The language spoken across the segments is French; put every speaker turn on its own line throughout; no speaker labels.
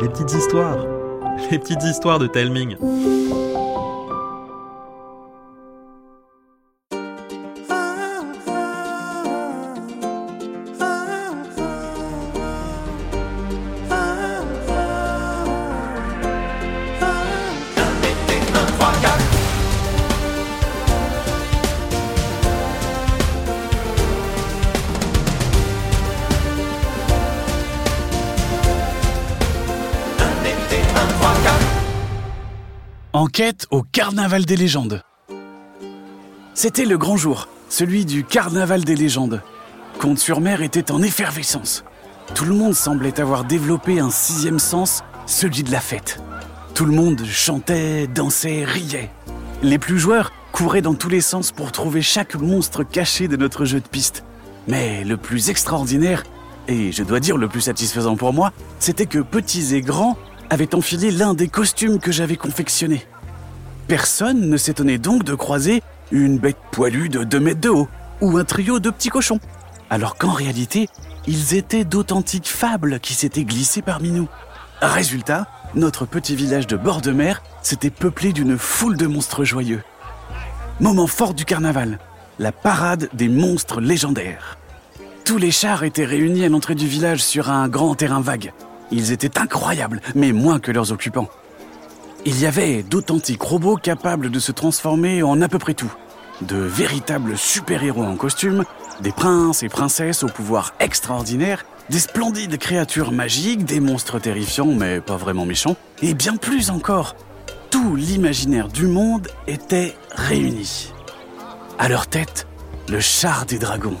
les petites histoires, les petites histoires de Telming.
Enquête au Carnaval des légendes. C'était le grand jour, celui du Carnaval des légendes. Comte-sur-Mer était en effervescence. Tout le monde semblait avoir développé un sixième sens, celui de la fête. Tout le monde chantait, dansait, riait. Les plus joueurs couraient dans tous les sens pour trouver chaque monstre caché de notre jeu de piste. Mais le plus extraordinaire, et je dois dire le plus satisfaisant pour moi, c'était que petits et grands avaient enfilé l'un des costumes que j'avais confectionné. Personne ne s'étonnait donc de croiser une bête poilue de 2 mètres de haut ou un trio de petits cochons, alors qu'en réalité, ils étaient d'authentiques fables qui s'étaient glissées parmi nous. Résultat, notre petit village de bord de mer s'était peuplé d'une foule de monstres joyeux. Moment fort du carnaval, la parade des monstres légendaires. Tous les chars étaient réunis à l'entrée du village sur un grand terrain vague. Ils étaient incroyables, mais moins que leurs occupants. Il y avait d'authentiques robots capables de se transformer en à peu près tout. De véritables super-héros en costume, des princes et princesses au pouvoir extraordinaire, des splendides créatures magiques, des monstres terrifiants mais pas vraiment méchants, et bien plus encore. Tout l'imaginaire du monde était réuni. À leur tête, le char des dragons.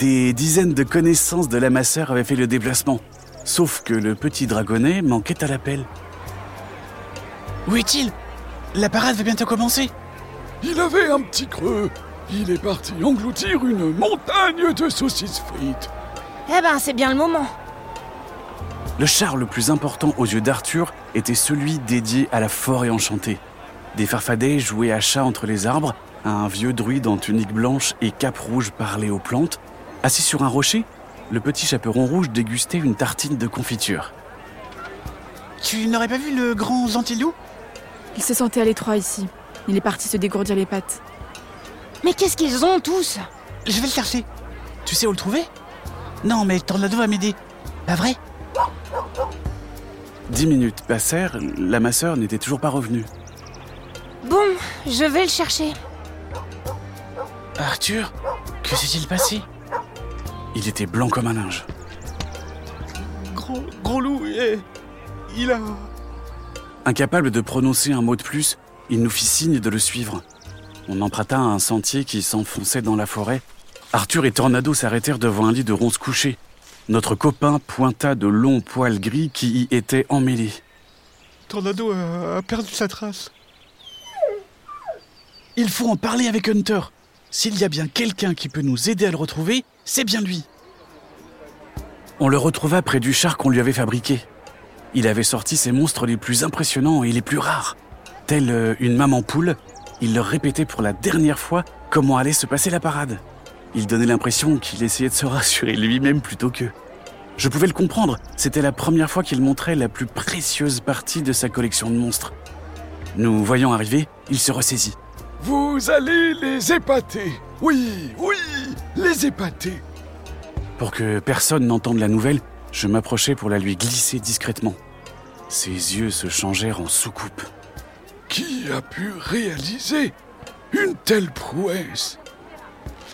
Des dizaines de connaissances de la masseur avaient fait le déplacement, sauf que le petit dragonnet manquait à l'appel. Où est-il? La parade va bientôt commencer.
Il avait un petit creux. Il est parti engloutir une montagne de saucisses frites.
Eh ben, c'est bien le moment.
Le char le plus important aux yeux d'Arthur était celui dédié à la forêt enchantée. Des farfadets jouaient à chat entre les arbres, un vieux druide en tunique blanche et cape rouge parlait aux plantes. Assis sur un rocher, le petit chaperon rouge dégustait une tartine de confiture.
Tu n'aurais pas vu le grand Zantilou
Il se sentait à l'étroit ici. Il est parti se dégourdir les pattes.
Mais qu'est-ce qu'ils ont tous?
Je vais le chercher. Tu sais où le trouver? Non, mais Tornado va m'aider. Pas vrai?
Dix minutes passèrent, la masseur n'était toujours pas revenue.
Bon, je vais le chercher.
Arthur, que s'est-il passé?
Il était blanc comme un linge.
Gros, gros loup, et il a...
Incapable de prononcer un mot de plus, il nous fit signe de le suivre. On emprunta un sentier qui s'enfonçait dans la forêt. Arthur et Tornado s'arrêtèrent devant un lit de ronces couchées. Notre copain pointa de longs poils gris qui y étaient emmêlés.
Tornado a, a perdu sa trace.
Il faut en parler avec Hunter. S'il y a bien quelqu'un qui peut nous aider à le retrouver, c'est bien lui. On le retrouva près du char qu'on lui avait fabriqué. Il avait sorti ses monstres les plus impressionnants et les plus rares. Tel euh, une maman poule, il leur répétait pour la dernière fois comment allait se passer la parade. Il donnait l'impression qu'il essayait de se rassurer lui-même plutôt qu'eux. Je pouvais le comprendre, c'était la première fois qu'il montrait la plus précieuse partie de sa collection de monstres. Nous voyant arriver, il se ressaisit.
Vous allez les épater. Oui, oui, les épater.
Pour que personne n'entende la nouvelle, je m'approchai pour la lui glisser discrètement. Ses yeux se changèrent en soucoupe.
Qui a pu réaliser une telle prouesse?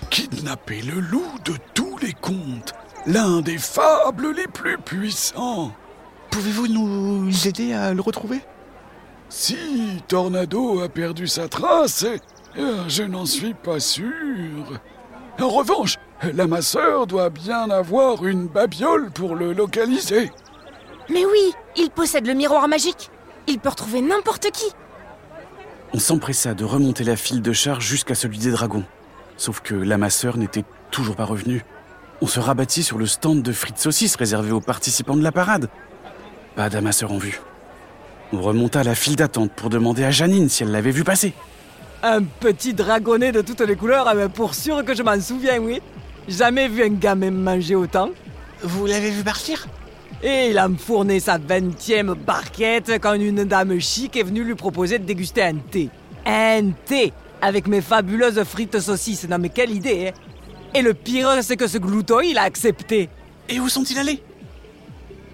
Kidnapper le loup de tous les contes, l'un des fables les plus puissants.
Pouvez-vous nous aider à le retrouver?
Si Tornado a perdu sa trace, euh, je n'en suis pas sûr. En revanche, la masseur doit bien avoir une babiole pour le localiser.
Mais oui, il possède le miroir magique. Il peut retrouver n'importe qui.
On s'empressa de remonter la file de charge jusqu'à celui des dragons. Sauf que l'amasseur n'était toujours pas revenu. On se rabattit sur le stand de frites saucisses réservé aux participants de la parade. Pas d'amasseur en vue. On remonta la file d'attente pour demander à Janine si elle l'avait vu passer.
Un petit dragonnet de toutes les couleurs, ah ben, pour sûr que je m'en souviens, oui. Jamais vu un gamin manger autant.
Vous l'avez vu partir?
Et il a me fourni sa vingtième barquette quand une dame chic est venue lui proposer de déguster un thé. Un thé Avec mes fabuleuses frites saucisses. Non mais quelle idée, hein Et le pire, c'est que ce glouton, il a accepté.
Et où sont-ils allés?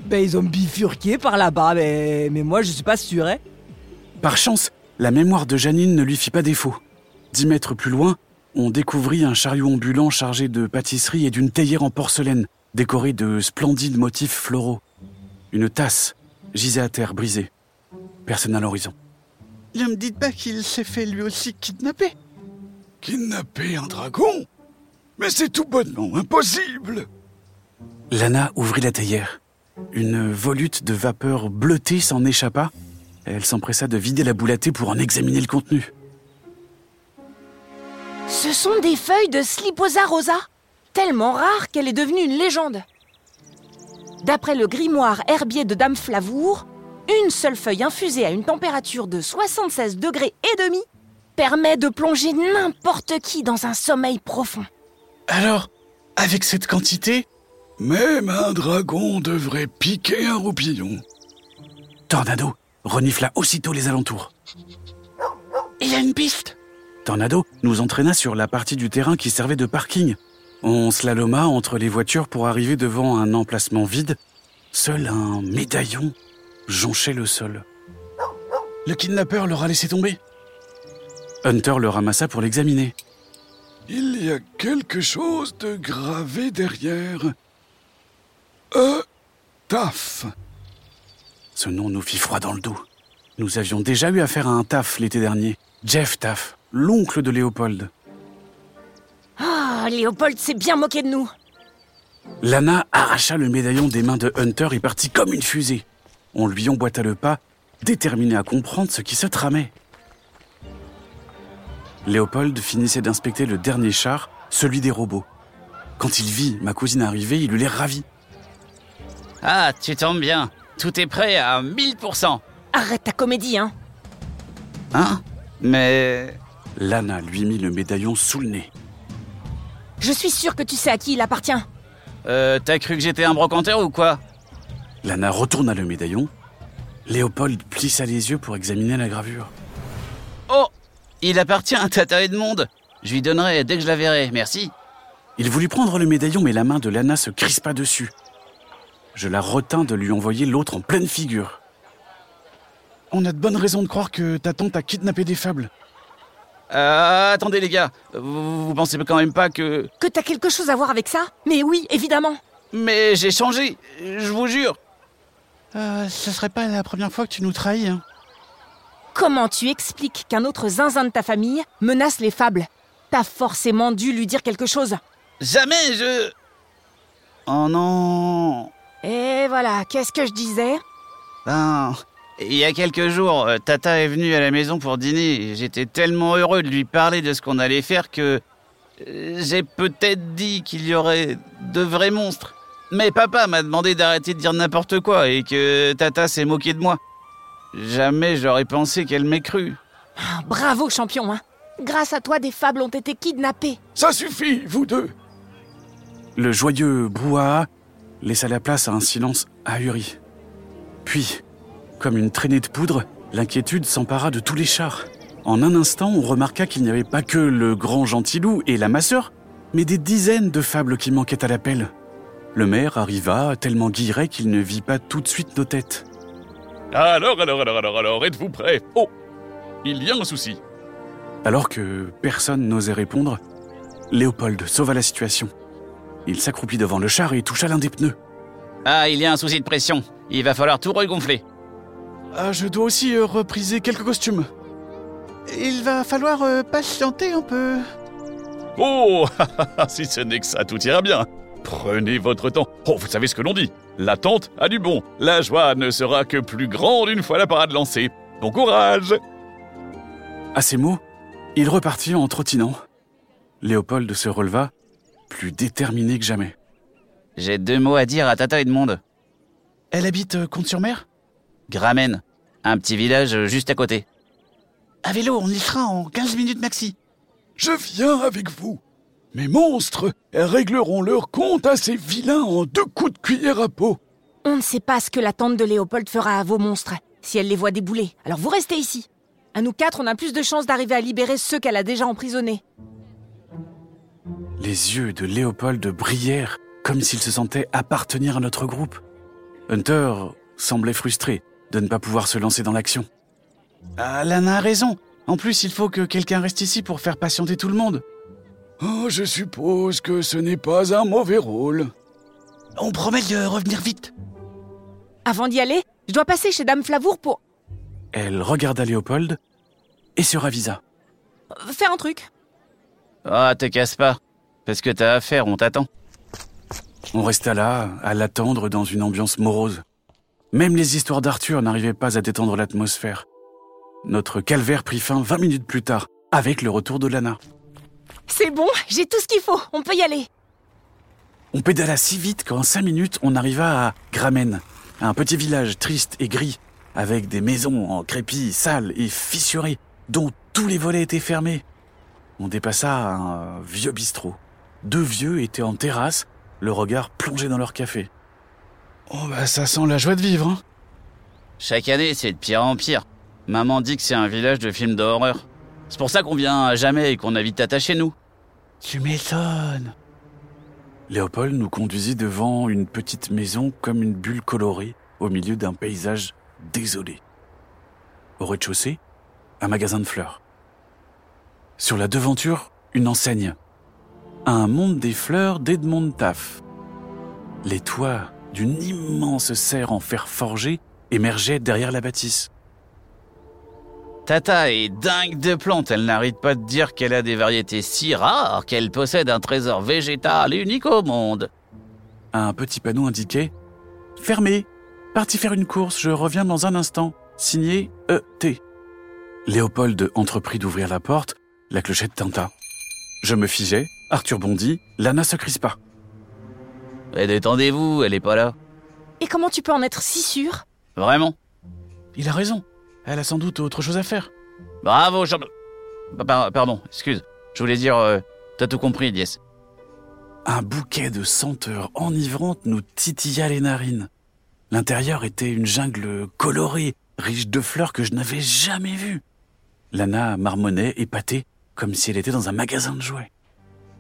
Ben ils ont bifurqué par là-bas, mais, mais moi je suis pas sûr, hein
Par chance, la mémoire de Janine ne lui fit pas défaut. Dix mètres plus loin, on découvrit un chariot ambulant chargé de pâtisseries et d'une théière en porcelaine, décorée de splendides motifs floraux. Une tasse gisait à terre brisée. Personne à l'horizon.
Ne me dites pas qu'il s'est fait lui aussi kidnapper.
Kidnapper un dragon? Mais c'est tout bonnement impossible
Lana ouvrit la théière. Une volute de vapeur bleutée s'en échappa. Elle s'empressa de vider la boule à thé pour en examiner le contenu.
Ce sont des feuilles de Sliposa rosa, tellement rares qu'elle est devenue une légende. D'après le grimoire herbier de Dame Flavour, une seule feuille infusée à une température de 76 degrés et demi permet de plonger n'importe qui dans un sommeil profond.
Alors, avec cette quantité,
Même un dragon devrait piquer un roupillon.
Tornado renifla aussitôt les alentours.
Il y a une piste.
Tornado nous entraîna sur la partie du terrain qui servait de parking. On slaloma entre les voitures pour arriver devant un emplacement vide. Seul un médaillon jonchait le sol. Le kidnappeur l'aura laissé tomber. Hunter le ramassa pour l'examiner.
Il y a quelque chose de gravé derrière. E. Taf.
Ce nom nous fit froid dans le dos. Nous avions déjà eu affaire à un Taff l'été dernier. Jeff Taff, l'oncle de Léopold.
Ah, Léopold s'est bien moqué de nous.
Lana arracha le médaillon des mains de Hunter et partit comme une fusée. On lui emboîta le pas, déterminé à comprendre ce qui se tramait. Léopold finissait d'inspecter le dernier char, celui des robots. Quand il vit ma cousine arriver, il eut l'air ravi.
Ah, tu tombes bien. Tout est prêt à 1000%.
Arrête ta comédie, hein.
Hein? Mais...
Lana lui mit le médaillon sous le nez.
Je suis sûre que tu sais à qui il appartient.
Euh, t'as cru que j'étais un brocanteur ou quoi?
Lana retourna le médaillon. Léopold plissa les yeux pour examiner la gravure.
Oh Il appartient à Tata Edmond. Je lui donnerai dès que je la verrai, merci.
Il voulut prendre le médaillon, mais la main de Lana se crispa dessus. Je la retins de lui envoyer l'autre en pleine figure. On a de bonnes raisons de croire que ta tante a kidnappé des fables.
Euh, attendez les gars, vous, vous pensez quand même pas que...
Que t'as quelque chose à voir avec ça? Mais oui, évidemment.
Mais j'ai changé, je vous jure.
Euh, ce serait pas la première fois que tu nous trahis, hein.
Comment tu expliques qu'un autre zinzin de ta famille menace les fables? T'as forcément dû lui dire quelque chose.
Jamais je... Oh non
Et voilà, qu'est-ce que je disais?
Ben, il y a quelques jours, euh, Tata est venue à la maison pour dîner. et J'étais tellement heureux de lui parler de ce qu'on allait faire que euh, j'ai peut-être dit qu'il y aurait de vrais monstres. Mais papa m'a demandé d'arrêter de dire n'importe quoi et que Tata s'est moquée de moi. Jamais j'aurais pensé qu'elle m'ait cru.
Ah, Bravo, champion, hein Grâce à toi, des fables ont été kidnappées.
Ça suffit, vous deux
Le joyeux brouhaha laissa la place à un silence ahuri. Puis, comme une traînée de poudre, l'inquiétude s'empara de tous les chars. En un instant, on remarqua qu'il n'y avait pas que le grand gentilou et la masseur, mais des dizaines de fables qui manquaient à l'appel. Le maire arriva, tellement guilleret qu'il ne vit pas tout de suite nos têtes.
Alors, alors, alors, alors, alors, êtes-vous prêts Oh Il y a un souci.
Alors que personne n'osait répondre, Léopold sauva la situation. Il s'accroupit devant le char et toucha l'un des pneus.
Ah, il y a un souci de pression. Il va falloir tout regonfler.
Ah, je dois aussi euh, repriser quelques costumes. Il va falloir euh, patienter un peu.
Oh Si ce n'est que ça, tout ira bien. Prenez votre temps. Oh, vous savez ce que l'on dit. L'attente a du bon. La joie ne sera que plus grande une fois la parade lancée. Bon courage
À ces mots, il repartit en trottinant. Léopold se releva, plus déterminé que jamais.
J'ai deux mots à dire à Tata Edmond.
Elle habite euh, Comte-sur-Mer
Gramen, un petit village euh, juste à côté.
À vélo, on y sera en 15 minutes maxi.
Je viens avec vous. Mes monstres régleront leur compte à ces vilains en deux coups de cuillère à peau.
On ne sait pas ce que la tante de Léopold fera à vos monstres si elle les voit débouler. Alors vous restez ici. À nous quatre, on a plus de chances d'arriver à libérer ceux qu'elle a déjà emprisonnés.
Les yeux de Léopold brillèrent comme s'il se sentait appartenir à notre groupe. Hunter semblait frustré de ne pas pouvoir se lancer dans l'action. Ah, Lana a raison. En plus, il faut que quelqu'un reste ici pour faire patienter tout le monde.
Oh, je suppose que ce n'est pas un mauvais rôle.
On promet de revenir vite.
Avant d'y aller, je dois passer chez Dame Flavour pour
Elle regarda Léopold et se ravisa.
euh, faire un truc.
Ah, te casse pas. Fais ce que t'as à faire, on t'attend.
On resta là, à l'attendre dans une ambiance morose. Même les histoires d'Arthur n'arrivaient pas à détendre l'atmosphère. Notre calvaire prit fin 20 minutes plus tard, avec le retour de Lana.
C'est bon, j'ai tout ce qu'il faut. On peut y aller.
On pédala si vite qu'en 5 minutes, on arriva à Gramen, un petit village triste et gris, avec des maisons en crépi, sales et fissurées, dont tous les volets étaient fermés. On dépassa un vieux bistrot. Deux vieux étaient en terrasse, le regard plongé dans leur café. Oh bah ça sent la joie de vivre, hein
Chaque année, c'est de pire en pire. Maman dit que c'est un village de films d'horreur. C'est pour ça qu'on vient à jamais et qu'on a vite attaché nous.
Tu m'étonnes. Léopold nous conduisit devant une petite maison comme une bulle colorée au milieu d'un paysage désolé. Au rez-de-chaussée, un magasin de fleurs. Sur la devanture, une enseigne. Un monde des fleurs d'Edmond Taff. Les toits d'une immense serre en fer forgé émergeaient derrière la bâtisse.
Tata est dingue de plantes, elle n'arrête pas de dire qu'elle a des variétés si rares qu'elle possède un trésor végétal unique au monde.
Un petit panneau indiquait Fermé. Parti faire une course, je reviens dans un instant. Signé E.T. Léopold entreprit d'ouvrir la porte, la clochette tinta. Je me figeai, Arthur bondit, Lana se crispa.
Et détendez-vous, elle est pas là.
Et comment tu peux en être si sûr?
Vraiment
Il a raison. Elle a sans doute autre chose à faire.
Bravo, champ... Par- Pardon, excuse. Je voulais dire, euh, t'as tout compris, Diès.
Un bouquet de senteurs enivrantes nous titilla les narines. L'intérieur était une jungle colorée, riche de fleurs que je n'avais jamais vues. Lana marmonnait, épatée, comme si elle était dans un magasin de jouets.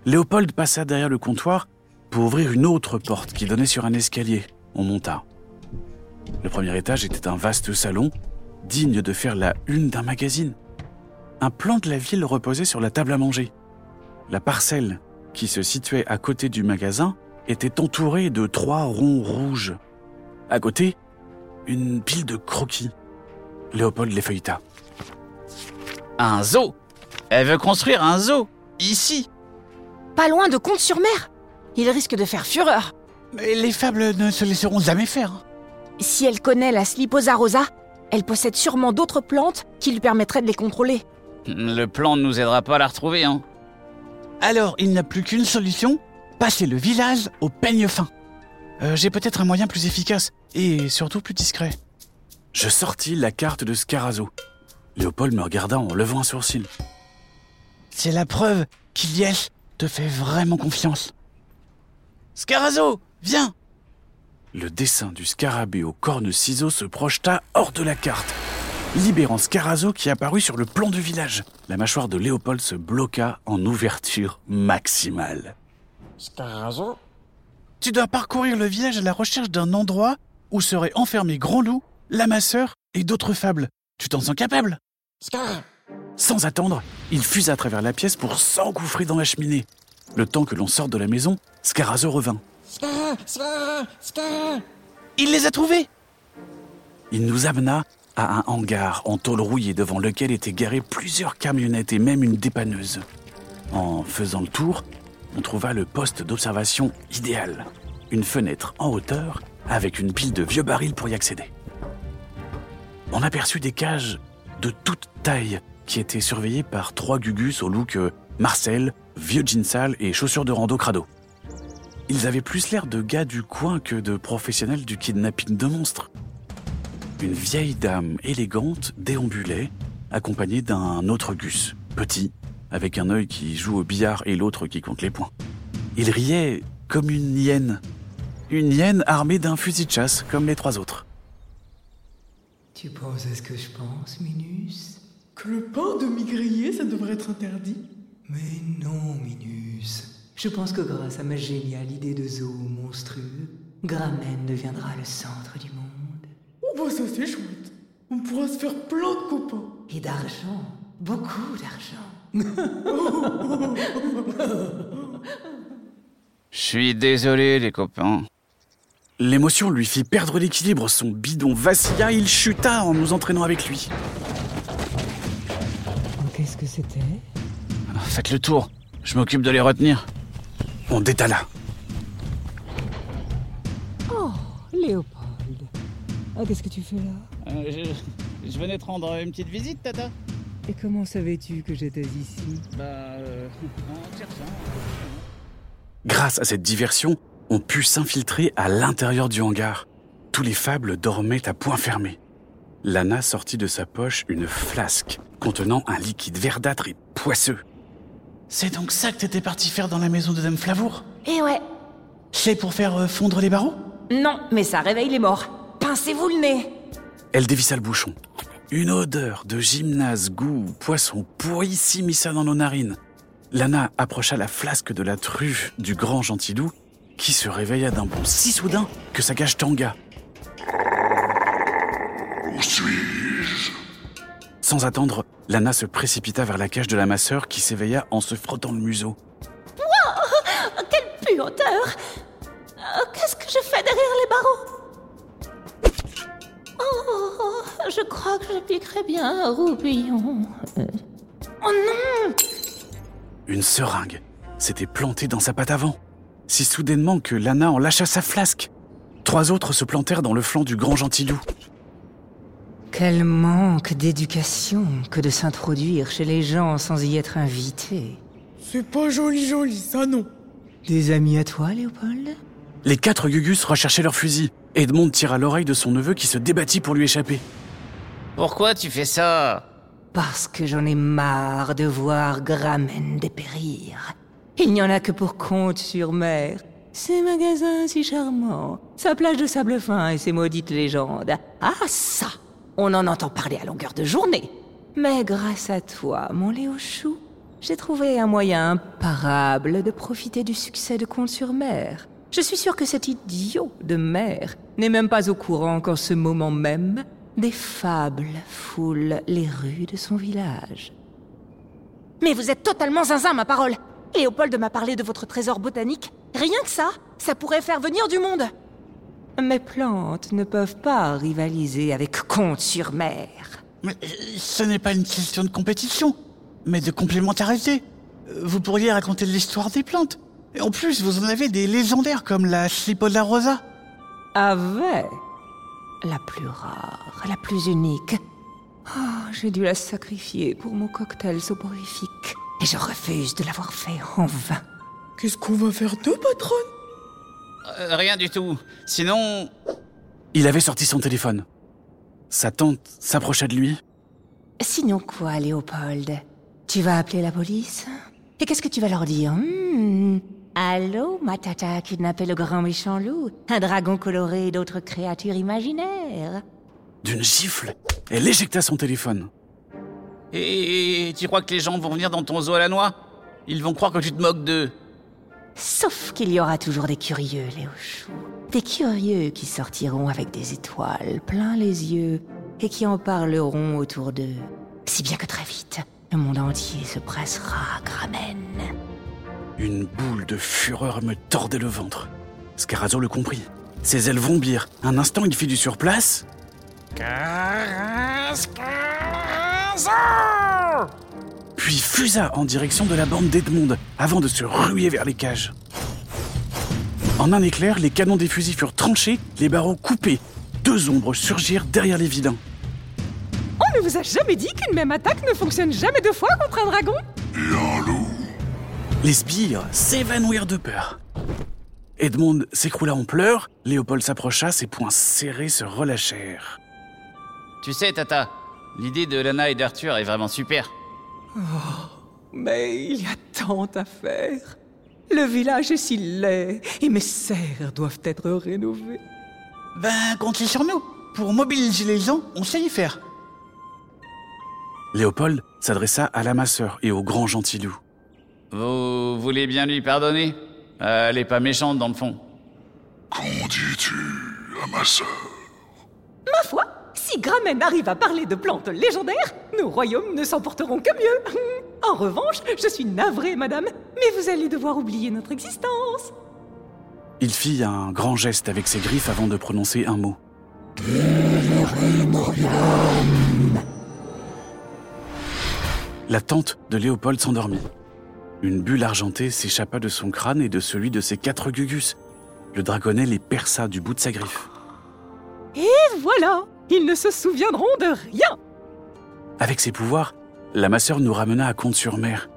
Léopold passa derrière le comptoir pour ouvrir une autre porte qui donnait sur un escalier. On monta. Le premier étage était un vaste salon, digne de faire la une d'un magazine. Un plan de la ville reposait sur la table à manger. La parcelle qui se situait à côté du magasin était entourée de trois ronds rouges. À côté, une pile de croquis. Léopold les feuilleta.
Un zoo Elle veut construire un zoo Ici
Pas loin de Comte-sur-Mer. Il risque de faire fureur.
Mais les fables ne se laisseront jamais faire.
Si elle connaît la Sliposa rosa, elle possède sûrement d'autres plantes qui lui permettraient de les contrôler.
Le plan ne nous aidera pas à la retrouver, hein.
Alors, il n'y a plus qu'une solution passer le village au peigne fin.
Euh, J'ai peut-être un moyen plus efficace et surtout plus discret. Je sortis la carte de Scarazo. Léopold me regarda en levant un sourcil.
C'est la preuve qu'Iliès te fait vraiment confiance. Scarazo, viens
Le dessin du scarabée aux cornes ciseaux se projeta hors de la carte, libérant Scarazo qui apparut sur le plan du village. La mâchoire de Léopold se bloqua en ouverture maximale.
Tu dois parcourir le village à la recherche d'un endroit où seraient enfermés Grand Loup, l'amasseur et d'autres fables. Tu t'en sens capable?
Sans attendre, il fusa à travers la pièce pour s'engouffrer dans la cheminée. Le temps que l'on sorte de la maison, Scarazo revint.
Il les a trouvés
Il nous amena à un hangar en tôle rouillée devant lequel étaient garées plusieurs camionnettes et même une dépanneuse. En faisant le tour, on trouva le poste d'observation idéal. Une fenêtre en hauteur avec une pile de vieux barils pour y accéder. On aperçut des cages de toute taille qui étaient surveillées par trois gugus au look euh, Marcel, vieux jean sale et chaussures de rando crado. Ils avaient plus l'air de gars du coin que de professionnels du kidnapping de monstres. Une vieille dame élégante déambulait, accompagnée d'un autre gus, petit, avec un œil qui joue au billard et l'autre qui compte les points. Il riait comme une hyène. Une hyène armée d'un fusil de chasse, comme les trois autres.
Tu penses à ce que je pense, Minus?
Que le pain demi-grillé, ça devrait être interdit
Mais non, Minus. Je pense que grâce à ma géniale idée de zoo monstrueux, Gramen deviendra le centre du monde.
Oh bah ça c'est chouette. On pourra se faire plein de copains.
Et d'argent. Beaucoup d'argent.
Je suis désolé, les copains.
L'émotion lui fit perdre l'équilibre, son bidon vacilla, il chuta en nous entraînant avec lui.
Qu'est-ce que c'était?
Faites le tour, je m'occupe de les retenir.
On détala.
Oh, Léopold. Ah, qu'est-ce que tu fais là?
Euh, je, je venais te rendre une petite visite, Tata.
Et comment savais-tu que j'étais ici?
Bah, euh, en cherchant.
Grâce à cette diversion, on put s'infiltrer à l'intérieur du hangar. Tous les fables dormaient à point fermé. Lana sortit de sa poche une flasque contenant un liquide verdâtre et poisseux.
C'est donc ça que t'étais parti faire dans la maison de Dame Flavour
Et ouais.
C'est pour faire euh, fondre les barreaux
Non, mais ça réveille les morts. Pincez-vous le nez.
Elle dévissa le bouchon. Une odeur de gymnase, goût, poisson pourri s'immisça dans nos narines. Lana approcha la flasque de la truffe du grand gentilou, qui se réveilla d'un bond si soudain que sa cage tangua.
Où suis-je?
Sans attendre, Lana se précipita vers la cage de la masseur qui s'éveilla en se frottant le museau.
Quelle puanteur Euh, Qu'est-ce que je fais derrière les barreaux? Oh, je crois que je piquerais bien un roupillon. Oh non
Une seringue s'était plantée dans sa patte avant, si soudainement que Lana en lâcha sa flasque. Trois autres se plantèrent dans le flanc du grand gentilou.
Quel manque d'éducation que de s'introduire chez les gens sans y être invité.
C'est pas joli joli, ça non.
Des amis à toi, Léopold?
Les quatre Gugus recherchaient leurs fusils. Edmond tira l'oreille de son neveu qui se débattit pour lui échapper.
Pourquoi tu fais ça?
Parce que j'en ai marre de voir Gramen dépérir. Il n'y en a que pour compte sur mer. Ces magasins si charmants, sa plage de sable fin et ses maudites légendes.
Ah ça On en entend parler à longueur de journée.
Mais grâce à toi, mon Léo Chou, j'ai trouvé un moyen imparable de profiter du succès de Conte sur mer. Je suis sûre que cet idiot de mer n'est même pas au courant qu'en ce moment même, des fables foulent les rues de son village.
Mais vous êtes totalement zinzin, ma parole Léopold m'a parlé de votre trésor botanique. Rien que ça, ça pourrait faire venir du monde.
Mes plantes ne peuvent pas rivaliser avec Conte sur mer.
Mais euh, ce n'est pas une question de compétition, mais de complémentarité. Euh, Vous pourriez raconter l'histoire des plantes. Et en plus, vous en avez des légendaires comme la Slipola rosa.
Avec la plus rare, la plus unique. Oh, j'ai dû la sacrifier pour mon cocktail soporifique. Et je refuse de l'avoir fait en vain.
Qu'est-ce qu'on va faire de patronne?
Euh, Rien du tout. Sinon,
Il avait sorti son téléphone. Sa tante s'approcha de lui.
Sinon quoi, Léopold? Tu vas appeler la police? Et qu'est-ce que tu vas leur dire? Hmm? Allô, ma tata a kidnappé le grand méchant loup, un dragon coloré et d'autres créatures imaginaires.
D'une gifle, elle éjecta son téléphone.
et tu crois que les gens vont venir dans ton zoo à la noix? Ils vont croire que tu te moques d'eux.
Sauf qu'il y aura toujours des curieux, Léo Chou. Des curieux qui sortiront avec des étoiles plein les yeux et qui en parleront autour d'eux. Si bien que très vite, le monde entier se pressera à Gramen.
Une boule de fureur me tordait le ventre. Scarazo le comprit. Ses ailes vomblirent. Un instant, il fit du surplace. Puis fusa en direction de la bande d'Edmond avant de se ruer vers les cages. En un éclair, les canons des fusils furent tranchés, les barreaux coupés. Deux ombres surgirent derrière les vilains.
On ne vous a jamais dit qu'une même attaque ne fonctionne jamais deux fois contre un dragon
Les sbires s'évanouirent de peur. Edmond s'écroula en pleurs, Léopold s'approcha, ses poings serrés se relâchèrent.
Tu sais, Tata, l'idée de Lana et d'Arthur est vraiment super.
Mais il y a tant à faire. Le village est si laid et mes serres doivent être rénovées.
Ben, comptez sur nous. Pour mobiliser les gens, on sait y faire.
Léopold s'adressa à la masseur et au grand gentilou.
Vous voulez bien lui pardonner? Elle est pas méchante dans le fond.
Qu'en dis-tu à ma sœur
Ma foi, si Gramen arrive à parler de plantes légendaires, nos royaumes ne s'en porteront que mieux. En revanche, je suis navrée, madame, mais vous allez devoir oublier notre existence.
Il fit un grand geste avec ses griffes avant de prononcer un mot. La tante de Léopold s'endormit. Une bulle argentée s'échappa de son crâne et de celui de ses quatre gugus. Le dragonnet les perça du bout de sa griffe.
Et voilà, ils ne se souviendront de rien.
Avec ses pouvoirs, la masseur nous ramena à Comte-sur-Mer.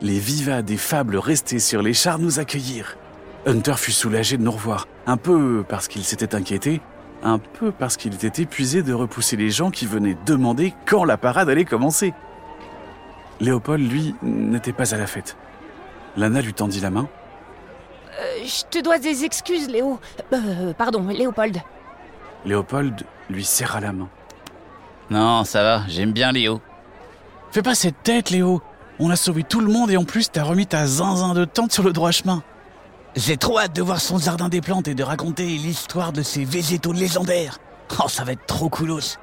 Les vivats des fables restés sur les chars nous accueillirent. Hunter fut soulagé de nous revoir, un peu parce qu'il s'était inquiété, un peu parce qu'il était épuisé de repousser les gens qui venaient demander quand la parade allait commencer. Léopold, lui, n'était pas à la fête. Lana lui tendit la main.
Euh, je te dois des excuses, Léo. Euh, pardon, Léopold.
Léopold lui serra la main.
Non, ça va, j'aime bien Léo.
Fais pas cette tête, Léo. On a sauvé tout le monde et en plus t'as remis ta zinzin de tente sur le droit chemin. J'ai trop hâte de voir son jardin des plantes et de raconter l'histoire de ces végétaux légendaires. Oh, ça va être trop coolos.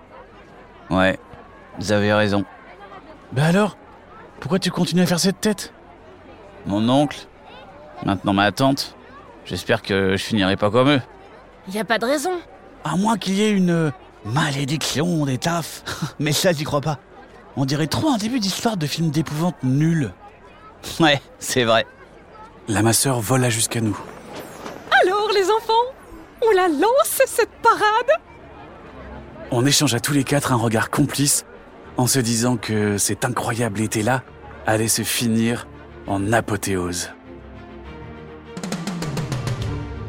Ouais, vous avez raison.
Bah alors Pourquoi tu continues à faire cette tête?
Mon oncle, maintenant ma tante, j'espère que je finirai pas comme eux.
Y a pas de raison.
À moins qu'il y ait une euh, malédiction des tafs. Mais ça, j'y crois pas. On dirait trop un début d'histoire de film d'épouvante nul.
Ouais, c'est vrai.
La masseur vola jusqu'à nous.
Alors, les enfants, on la lance, cette parade?
On échangea tous les quatre un regard complice en se disant que cet incroyable été-là allait se finir en apothéose.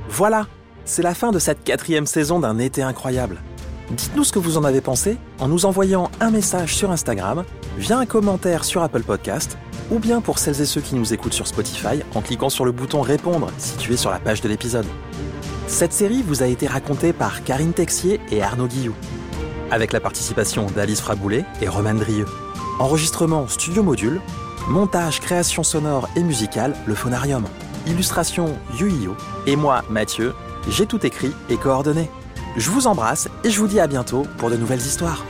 Voilà, c'est la fin de cette quatrième saison d'un été incroyable. Dites-nous ce que vous en avez pensé en nous envoyant un message sur Instagram, via un commentaire sur Apple Podcast, ou bien pour celles et ceux qui nous écoutent sur Spotify en cliquant sur le bouton Répondre situé sur la page de l'épisode. Cette série vous a été racontée par Karine Texier et Arnaud Guillou, avec la participation d'Alice Fraboulet et Roman Drieux. Enregistrement Studio Module, montage, création sonore et musicale, le Phonarium. Illustration Yuio, et moi, Mathieu, j'ai tout écrit et coordonné. Je vous embrasse et je vous dis à bientôt pour de nouvelles histoires.